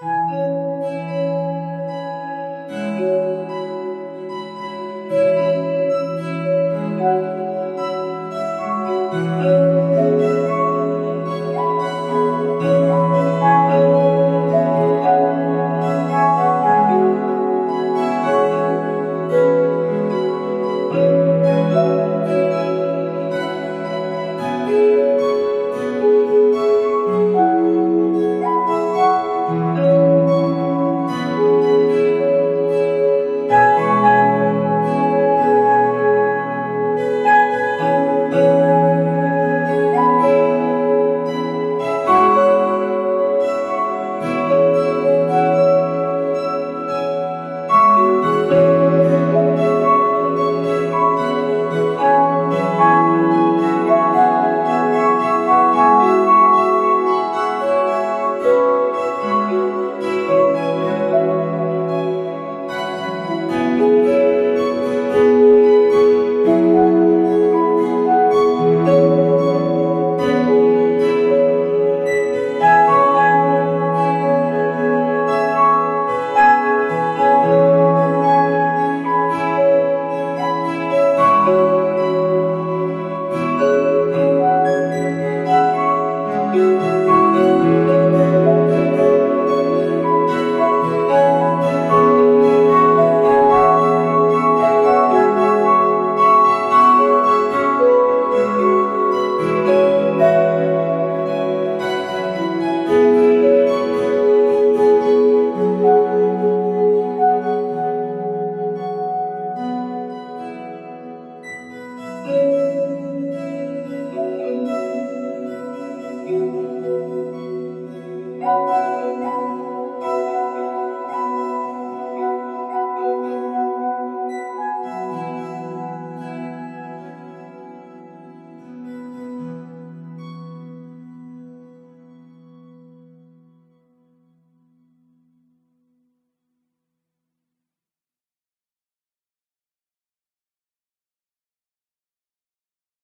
Música